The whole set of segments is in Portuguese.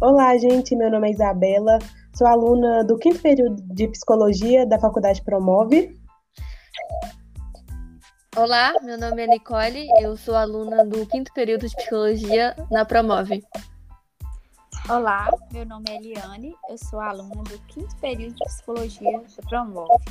Olá, gente. Meu nome é Isabela. Sou aluna do quinto período de psicologia da Faculdade Promove. Olá, meu nome é Nicole. Eu sou aluna do quinto período de psicologia na Promove. Olá, meu nome é Eliane. Eu sou aluna do quinto período de psicologia da Promove.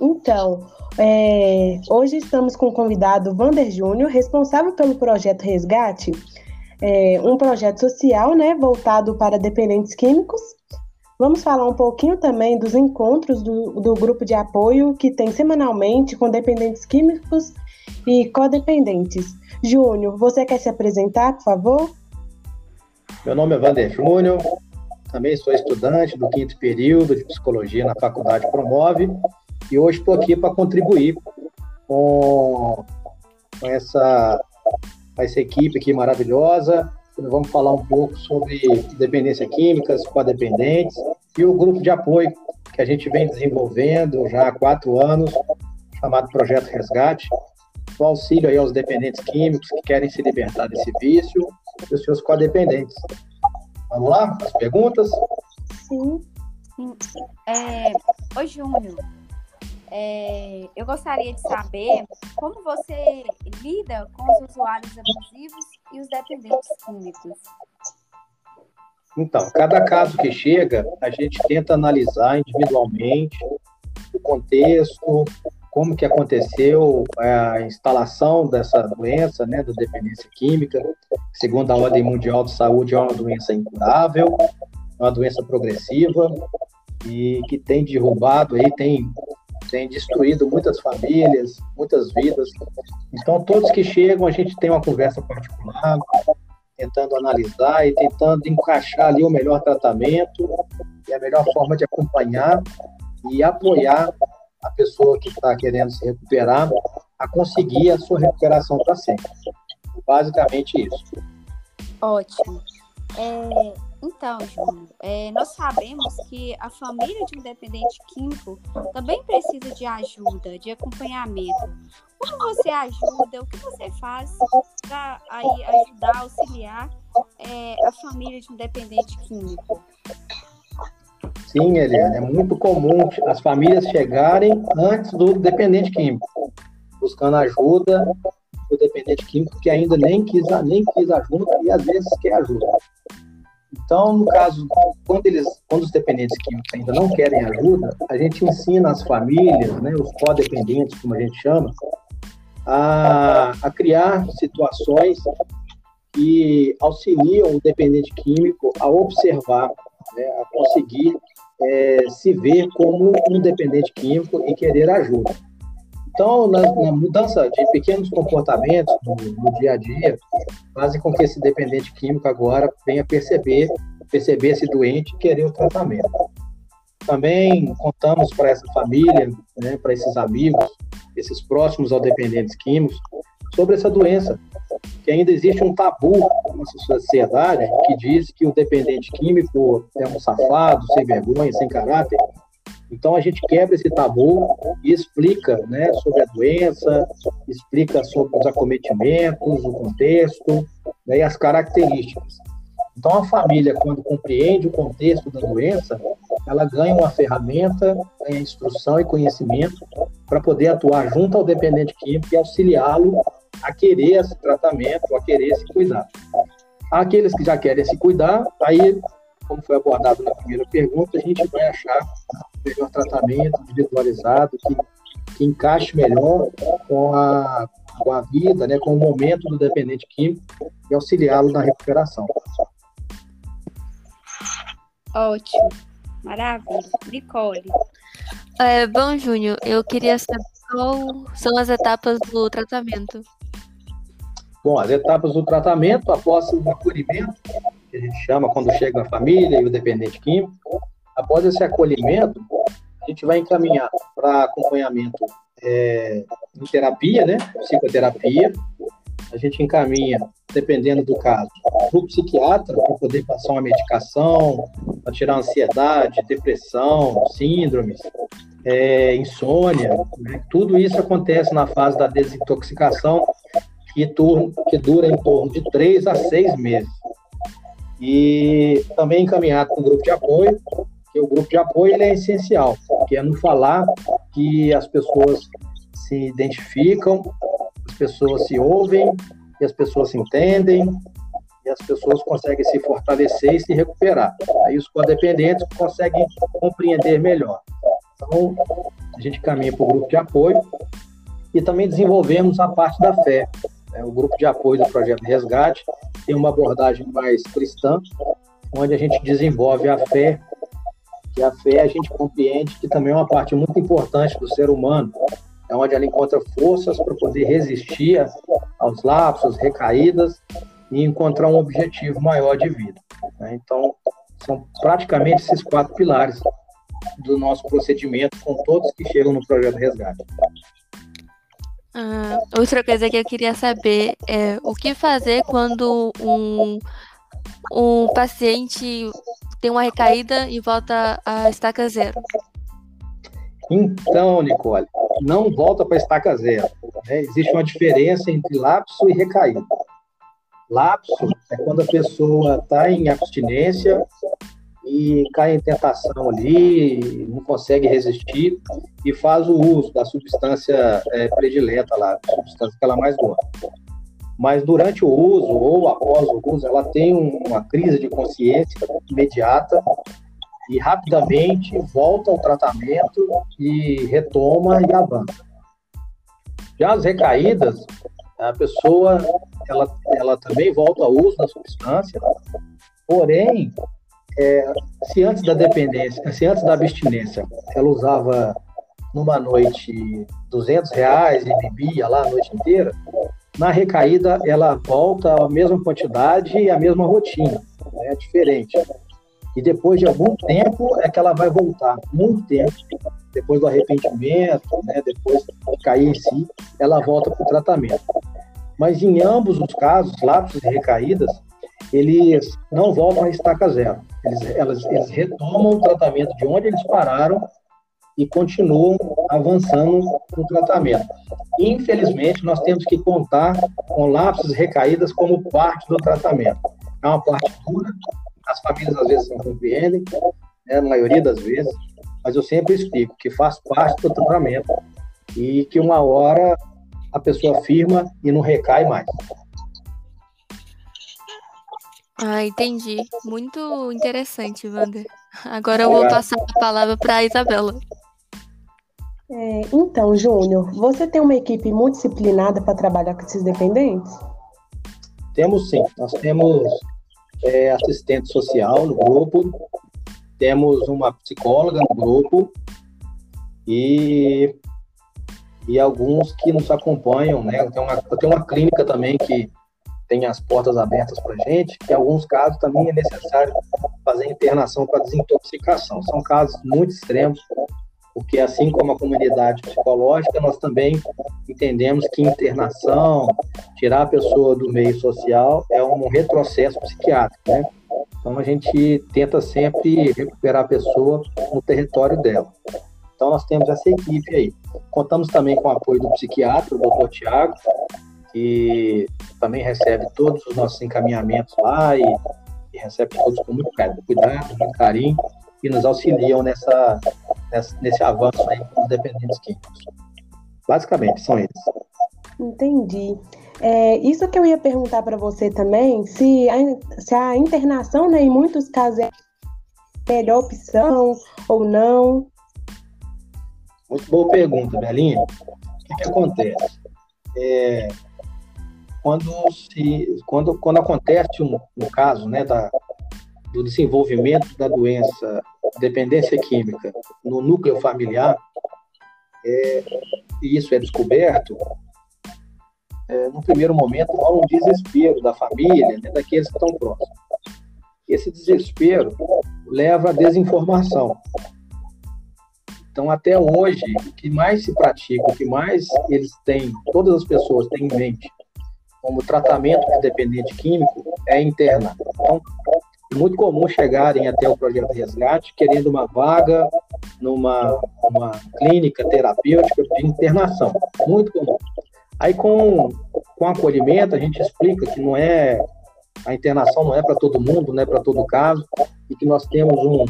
Então, é, hoje estamos com o convidado Vander Júnior, responsável pelo projeto Resgate, é, um projeto social né, voltado para dependentes químicos. Vamos falar um pouquinho também dos encontros do, do grupo de apoio que tem semanalmente com dependentes químicos e codependentes. Júnior, você quer se apresentar, por favor? Meu nome é Vander Júnior, também sou estudante do quinto período de psicologia na Faculdade Promove e hoje estou aqui para contribuir com, com essa, essa equipe aqui maravilhosa. Vamos falar um pouco sobre dependência química, codependentes e o grupo de apoio que a gente vem desenvolvendo já há quatro anos, chamado Projeto Resgate, o auxílio aí aos dependentes químicos que querem se libertar desse vício e os seus codependentes. Vamos lá? As perguntas? Sim. Sim. É, oi, Júnior. É, eu gostaria de saber como você lida com os usuários abusivos e os dependentes químicos. Então, cada caso que chega, a gente tenta analisar individualmente o contexto, como que aconteceu a instalação dessa doença, né, da dependência química. Segundo a Ordem Mundial de Saúde, é uma doença incurável, é uma doença progressiva e que tem derrubado aí, tem tem destruído muitas famílias, muitas vidas. Então, todos que chegam, a gente tem uma conversa particular, tentando analisar e tentando encaixar ali o melhor tratamento e a melhor forma de acompanhar e apoiar a pessoa que está querendo se recuperar a conseguir a sua recuperação para sempre. Basicamente isso. Ótimo. É, então, Júnior, é, nós sabemos que a família de um dependente químico também precisa de ajuda, de acompanhamento. Como você ajuda? O que você faz para ajudar, auxiliar é, a família de um dependente químico? Sim, Eliane, é muito comum as famílias chegarem antes do dependente químico, buscando ajuda do dependente químico que ainda nem quis, nem quis ajuda e às vezes quer ajuda. Então, no caso, quando, eles, quando os dependentes químicos ainda não querem ajuda, a gente ensina as famílias, né, os codependentes, como a gente chama, a, a criar situações que auxiliam o dependente químico a observar, né, a conseguir é, se ver como um dependente químico e querer ajuda. Então, na, na, mudança de pequenos comportamentos no, no, dia a dia, fazem com que esse dependente químico agora venha perceber, perceber esse doente e querer o tratamento. Também contamos para essa família, né, para esses amigos, esses próximos aos dependentes químicos, sobre essa doença, que ainda existe um tabu na sociedade que diz que o dependente químico é um safado, sem vergonha, sem caráter, então a gente quebra esse tabu e explica né, sobre a doença, explica sobre os acometimentos, o contexto né, e as características. Então a família, quando compreende o contexto da doença, ela ganha uma ferramenta, ganha instrução e conhecimento para poder atuar junto ao dependente químico e auxiliá-lo a querer esse tratamento, a querer se cuidar. Aqueles que já querem se cuidar, aí como foi abordado na primeira pergunta, a gente vai achar melhor tratamento individualizado que, que encaixe melhor com a, com a vida, né, com o momento do dependente químico e auxiliá-lo na recuperação. Ótimo, maravilha. Nicole. É, bom, Júnior, eu queria saber qual são as etapas do tratamento. Bom, as etapas do tratamento, após o acolhimento, que a gente chama quando chega a família e o dependente químico. Após esse acolhimento, a gente vai encaminhar para acompanhamento é, em terapia, né, psicoterapia. A gente encaminha, dependendo do caso, para o psiquiatra para poder passar uma medicação, para tirar ansiedade, depressão, síndromes, é, insônia. Né? Tudo isso acontece na fase da desintoxicação, que, que dura em torno de três a seis meses. e também encaminhado para o grupo de apoio, que o grupo de apoio ele é essencial, que é não falar que as pessoas se identificam, as pessoas se ouvem, e as pessoas se entendem, e as pessoas conseguem se fortalecer e se recuperar. Aí os codependentes conseguem compreender melhor. Então, a gente caminha para o grupo de apoio e também desenvolvemos a parte da fé. Né? O grupo de apoio do projeto Resgate tem uma abordagem mais cristã, onde a gente desenvolve a fé, que a fé a gente compreende que também é uma parte muito importante do ser humano, é onde ela encontra forças para poder resistir aos lapsos, recaídas e encontrar um objetivo maior de vida. Né? Então, são praticamente esses quatro pilares do nosso procedimento com todos que chegam no projeto Resgate. Ah, outra coisa que eu queria saber é o que fazer quando um, um paciente tem uma recaída e volta a estaca zero. Então, Nicole, não volta para estaca zero. Né? Existe uma diferença entre lapso e recaída. Lapso é quando a pessoa está em abstinência e cai em tentação ali, não consegue resistir e faz o uso da substância é, predileta lá, a substância que ela mais gosta. Mas durante o uso ou após o uso, ela tem uma crise de consciência imediata e rapidamente volta ao tratamento e retoma e avança. Já as recaídas, a pessoa ela, ela também volta ao uso da substância, porém é, se antes da dependência, se antes da abstinência, ela usava numa noite 200 reais e bebia lá a noite inteira, na recaída ela volta à mesma quantidade e à mesma rotina, né? é diferente. E depois de algum tempo é que ela vai voltar, muito tempo, depois do arrependimento, né? depois de cair em si, ela volta para o tratamento. Mas em ambos os casos, lapsos e recaídas, eles não voltam a estaca zero. Eles, elas, eles retomam o tratamento de onde eles pararam e continuam avançando no tratamento. Infelizmente, nós temos que contar com lapsos e recaídas como parte do tratamento. É uma parte dura, as famílias às vezes não compreendem, né, na maioria das vezes, mas eu sempre explico que faz parte do tratamento e que uma hora a pessoa firma e não recai mais. Ah, entendi. Muito interessante, Wander. Agora eu vou passar a palavra para a Isabela. É, então, Júnior, você tem uma equipe multidisciplinada para trabalhar com esses dependentes? Temos sim. Nós temos é, assistente social no grupo, temos uma psicóloga no grupo e, e alguns que nos acompanham, né? Tem uma, tem uma clínica também que tem as portas abertas para gente, que em alguns casos também é necessário fazer internação para desintoxicação. São casos muito extremos, porque assim como a comunidade psicológica, nós também entendemos que internação, tirar a pessoa do meio social é um retrocesso psiquiátrico, né? Então a gente tenta sempre recuperar a pessoa no território dela. Então nós temos essa equipe aí. Contamos também com o apoio do psiquiatra, o doutor Tiago, que também recebe todos os nossos encaminhamentos lá e, e recebe todos com muito cuidado, muito carinho e nos auxiliam nessa, nessa, nesse avanço aí com os dependentes químicos. Basicamente, são eles. Entendi. É, isso que eu ia perguntar para você também, se a, se a internação, né, em muitos casos, é a melhor opção ou não. Muito boa pergunta, Belinha. O que, que acontece? É, quando, se, quando, quando acontece um, um caso né, da, do desenvolvimento da doença dependência química no núcleo familiar, é, e isso é descoberto, é, no primeiro momento rola um desespero da família, né, daqueles que estão próximos. Esse desespero leva à desinformação. Então, até hoje, o que mais se pratica, o que mais eles têm, todas as pessoas têm em mente, como tratamento de dependente químico, é interna. Então, muito comum chegarem até o projeto Resgate querendo uma vaga numa uma clínica terapêutica de internação. Muito comum. Aí, com, com acolhimento, a gente explica que não é a internação não é para todo mundo, não é para todo caso, e que nós temos um,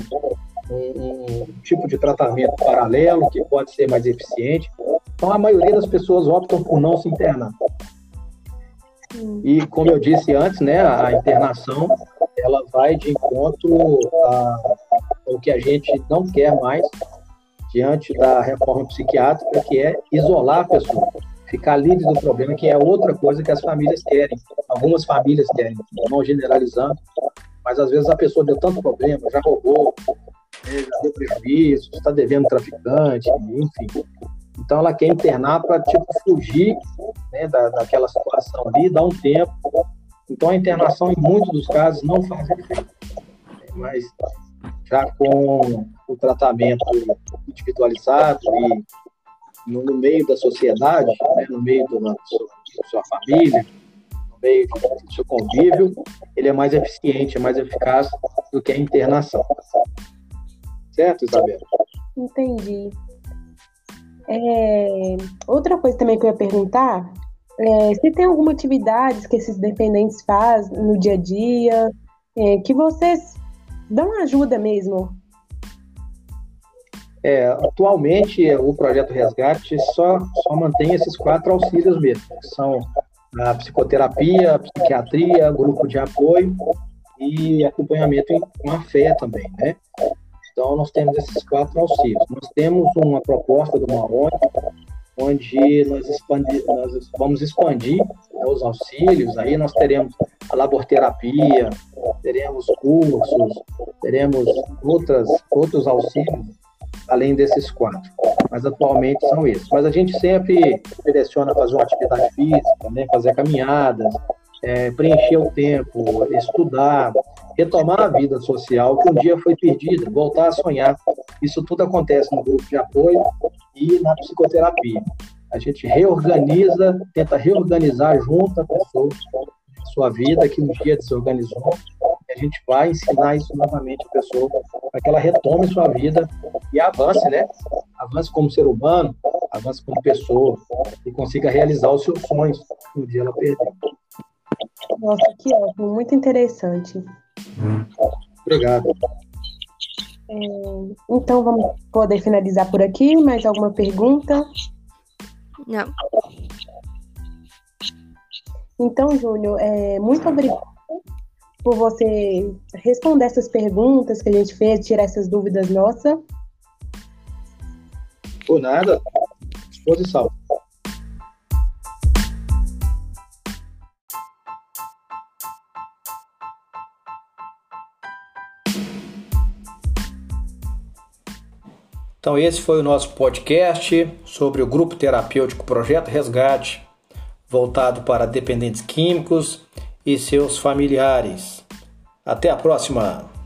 um, um, tipo de tratamento paralelo que pode ser mais eficiente. Então, a maioria das pessoas optam por não se internar. E, como eu disse antes, né, a internação ela vai de encontro ao que a gente não quer mais diante da reforma psiquiátrica, que é isolar a pessoa, ficar livre do problema, que é outra coisa que as famílias querem. Algumas famílias querem, não generalizando, mas às vezes a pessoa deu tanto problema, já roubou, né, já deu prejuízo, está devendo traficante, enfim. Então ela quer internar para tipo fugir né, da, daquela situação ali, dar um tempo. Então a internação em muitos dos casos não faz efeito. Mas já com o tratamento individualizado e no, meio da sociedade, né, no meio da, sua, família, no meio do seu convívio, ele é mais eficiente, é mais eficaz do que a internação. Certo, Isabela? Entendi. É, outra coisa também que eu ia perguntar é, se tem alguma atividade que esses dependentes fazem no dia a dia, é, que vocês dão ajuda mesmo. É, atualmente, o projeto Resgate só, só mantém esses quatro auxílios mesmo, que são a psicoterapia, a psiquiatria, grupo de apoio e acompanhamento com a fé também, né? Então, nós temos esses quatro auxílios. Nós temos uma proposta do Maroni, onde nós, nós vamos expandir né, os auxílios, aí nós teremos a laborterapia, teremos cursos, teremos outras, outros auxílios, além desses quatro. Mas atualmente são esses. Mas a gente sempre direciona fazer uma atividade física, né, fazer caminhadas, é, preencher o tempo, estudar, retomar a vida social que um dia foi perdida, voltar a sonhar. Isso tudo acontece no grupo de apoio e na psicoterapia. A gente reorganiza, tenta reorganizar junto a pessoa sua vida que um dia desorganizou. E a gente vai ensinar isso novamente a pessoa para que ela retome sua vida e avance, né? Avance como ser humano, avance como pessoa e consiga realizar os seus sonhos que um dia ela perdeu. Nossa, que ótimo, muito interessante. Obrigado. É, então vamos poder finalizar por aqui. Mais alguma pergunta? Não. Então, Júnior, é, muito obrigada por você responder essas perguntas que a gente fez, tirar essas dúvidas nossas. Por nada, disposição. Então, esse foi o nosso podcast sobre o grupo terapêutico Projeto Resgate, voltado para dependentes químicos e seus familiares. Até a próxima!